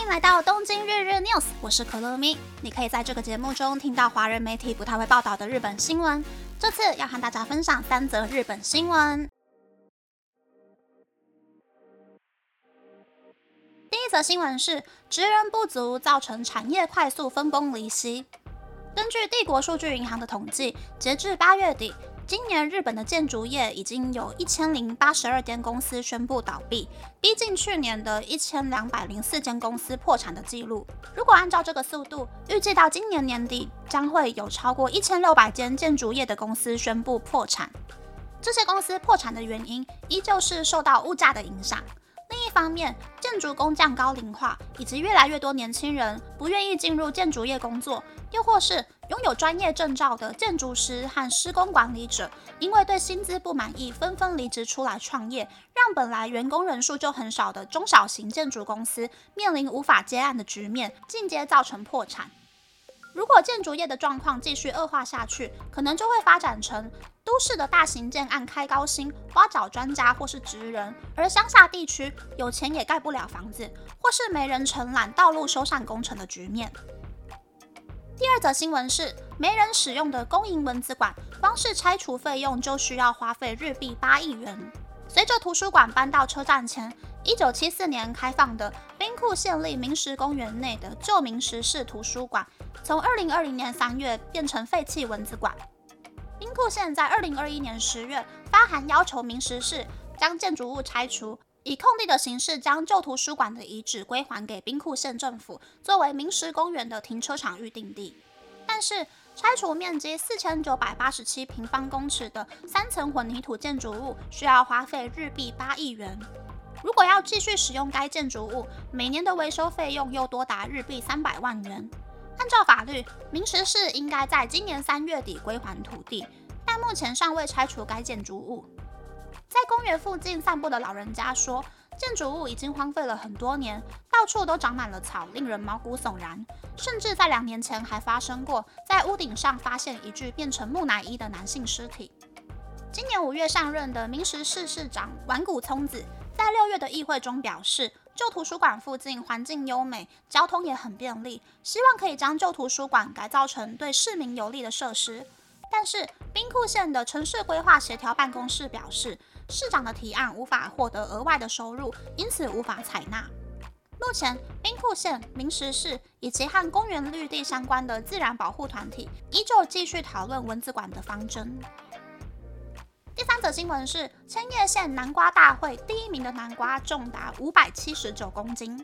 欢迎来到东京日日 news，我是可乐咪。你可以在这个节目中听到华人媒体不太会报道的日本新闻。这次要和大家分享三则日本新闻。第一则新闻是职人不足造成产业快速分崩离析。根据帝国数据银行的统计，截至八月底。今年日本的建筑业已经有一千零八十二间公司宣布倒闭，逼近去年的一千两百零四间公司破产的记录。如果按照这个速度，预计到今年年底将会有超过一千六百间建筑业的公司宣布破产。这些公司破产的原因依旧是受到物价的影响。另一方面，建筑工匠高龄化，以及越来越多年轻人不愿意进入建筑业工作，又或是拥有专业证照的建筑师和施工管理者，因为对薪资不满意，纷纷离职出来创业，让本来员工人数就很少的中小型建筑公司面临无法接案的局面，进阶造成破产。如果建筑业的状况继续恶化下去，可能就会发展成都市的大型建案开高薪，挖角专家或是职人，而乡下地区有钱也盖不了房子，或是没人承揽道路修缮工程的局面。第二则新闻是，没人使用的公营文字馆，光是拆除费用就需要花费日币八亿元。随着图书馆搬到车站前，一九七四年开放的库县立明石公园内的旧明石市图书馆，从二零二零年三月变成废弃文字馆。兵库县在二零二一年十月发函要求明石市将建筑物拆除，以空地的形式将旧图书馆的遗址归还给兵库县政府，作为明石公园的停车场预定地。但是，拆除面积四千九百八十七平方公尺的三层混凝土建筑物，需要花费日币八亿元。如果要继续使用该建筑物，每年的维修费用又多达日币三百万元。按照法律，明石市应该在今年三月底归还土地，但目前尚未拆除该建筑物。在公园附近散步的老人家说。建筑物已经荒废了很多年，到处都长满了草，令人毛骨悚然。甚至在两年前还发生过，在屋顶上发现一具变成木乃伊的男性尸体。今年五月上任的明石市市长丸谷聪子，在六月的议会中表示，旧图书馆附近环境优美，交通也很便利，希望可以将旧图书馆改造成对市民有利的设施。但是，兵库县的城市规划协调办公室表示。市长的提案无法获得额外的收入，因此无法采纳。目前，兵库县、明石市以及和公园绿地相关的自然保护团体依旧继续讨论文字馆的方针。第三则新闻是千叶县南瓜大会第一名的南瓜重达五百七十九公斤。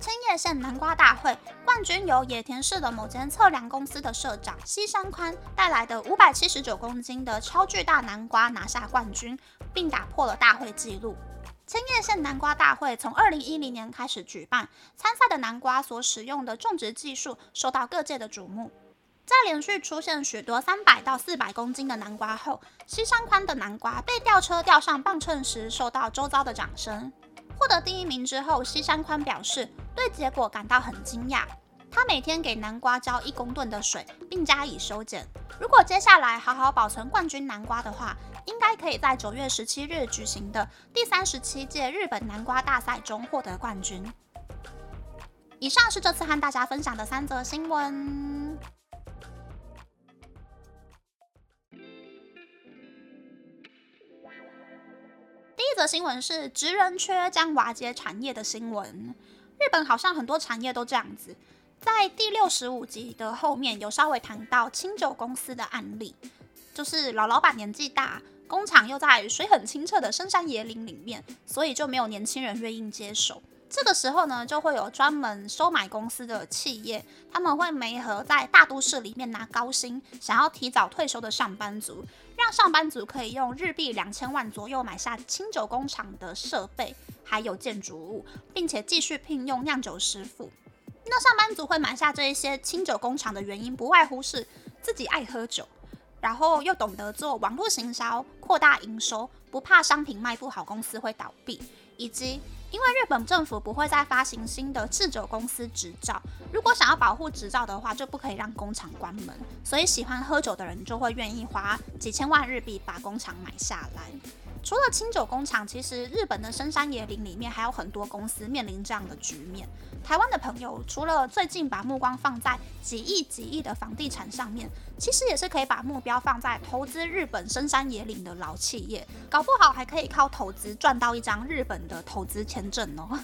千叶县南瓜大会冠军由野田市的某间测量公司的社长西山宽带来的五百七十九公斤的超巨大南瓜拿下冠军，并打破了大会纪录。千叶县南瓜大会从二零一零年开始举办，参赛的南瓜所使用的种植技术受到各界的瞩目。在连续出现许多三百到四百公斤的南瓜后，西山宽的南瓜被吊车吊上磅秤时，受到周遭的掌声。获得第一名之后，西山宽表示对结果感到很惊讶。他每天给南瓜浇一公吨的水，并加以修剪。如果接下来好好保存冠军南瓜的话，应该可以在九月十七日举行的第三十七届日本南瓜大赛中获得冠军。以上是这次和大家分享的三则新闻。的新闻是职人缺将瓦解产业的新闻。日本好像很多产业都这样子。在第六十五集的后面有稍微谈到清酒公司的案例，就是老老板年纪大，工厂又在水很清澈的深山野林里面，所以就没有年轻人愿意接手。这个时候呢，就会有专门收买公司的企业，他们会媒合在大都市里面拿高薪，想要提早退休的上班族，让上班族可以用日币两千万左右买下清酒工厂的设备，还有建筑物，并且继续聘用酿酒师傅。那上班族会买下这一些清酒工厂的原因，不外乎是自己爱喝酒，然后又懂得做网络行销，扩大营收，不怕商品卖不好，公司会倒闭，以及。因为日本政府不会再发行新的制酒公司执照，如果想要保护执照的话，就不可以让工厂关门，所以喜欢喝酒的人就会愿意花几千万日币把工厂买下来。除了清酒工厂，其实日本的深山野林里面还有很多公司面临这样的局面。台湾的朋友除了最近把目光放在几亿几亿的房地产上面，其实也是可以把目标放在投资日本深山野林的老企业，搞不好还可以靠投资赚到一张日本的投资签证哦。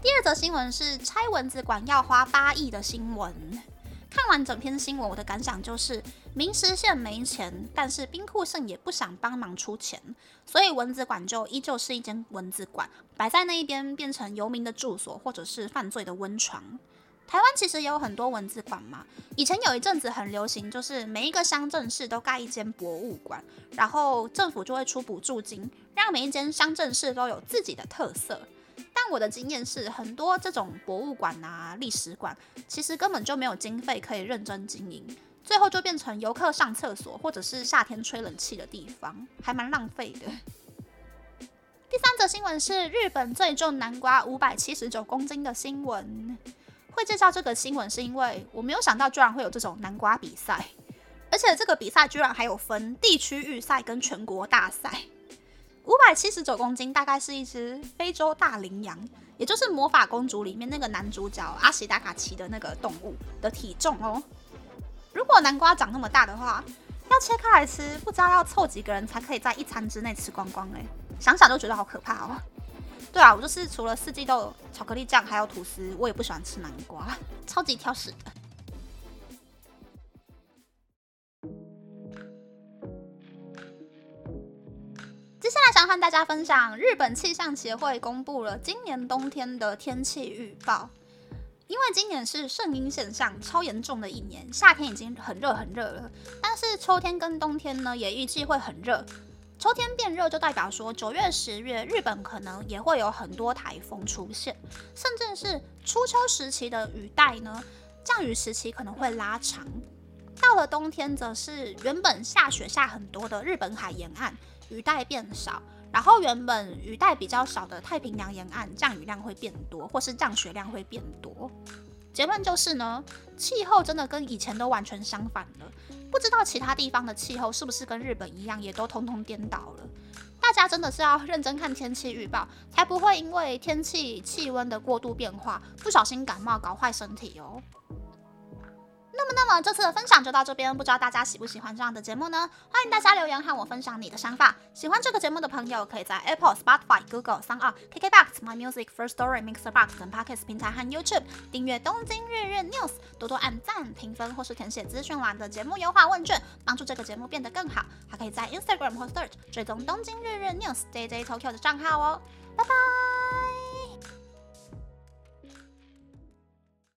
第二则新闻是拆蚊子馆要花八亿的新闻。看完整篇新闻，我的感想就是，明石县没钱，但是兵库县也不想帮忙出钱，所以蚊子馆就依旧是一间蚊子馆，摆在那一边变成游民的住所，或者是犯罪的温床。台湾其实也有很多蚊子馆嘛，以前有一阵子很流行，就是每一个乡镇市都盖一间博物馆，然后政府就会出补助金，让每一间乡镇市都有自己的特色。我的经验是，很多这种博物馆啊、历史馆，其实根本就没有经费可以认真经营，最后就变成游客上厕所或者是夏天吹冷气的地方，还蛮浪费的。第三则新闻是日本最重南瓜五百七十九公斤的新闻。会介绍这个新闻是因为我没有想到居然会有这种南瓜比赛，而且这个比赛居然还有分地区预赛跟全国大赛。五百七十九公斤，大概是一只非洲大羚羊，也就是魔法公主里面那个男主角阿西达卡骑的那个动物的体重哦。如果南瓜长那么大的话，要切开来吃，不知道要凑几个人才可以在一餐之内吃光光哎，想想都觉得好可怕哦。对啊，我就是除了四季豆、巧克力酱还有吐司，我也不喜欢吃南瓜，超级挑食的。和大家分享，日本气象协会公布了今年冬天的天气预报。因为今年是圣婴现象超严重的一年，夏天已经很热很热了，但是秋天跟冬天呢也预计会很热。秋天变热就代表说九月、十月日本可能也会有很多台风出现，甚至是初秋时期的雨带呢，降雨时期可能会拉长。到了冬天，则是原本下雪下很多的日本海沿岸。雨带变少，然后原本雨带比较少的太平洋沿岸降雨量会变多，或是降雪量会变多。结论就是呢，气候真的跟以前都完全相反了。不知道其他地方的气候是不是跟日本一样，也都通通颠倒了。大家真的是要认真看天气预报，才不会因为天气气温的过度变化，不小心感冒搞坏身体哦。那么，那么这次的分享就到这边，不知道大家喜不喜欢这样的节目呢？欢迎大家留言和我分享你的想法。喜欢这个节目的朋友，可以在 Apple、Spotify、Google、s o n KKBox、My Music、First Story、Mixer Box 等 Podcast 平台和 YouTube 订阅《东京日日 News》，多多按赞、评分或是填写资讯栏的节目优化问卷，帮助这个节目变得更好。还可以在 Instagram 或 Search 追踪《东京日日 News》JJ Tokyo 的账号哦。拜拜。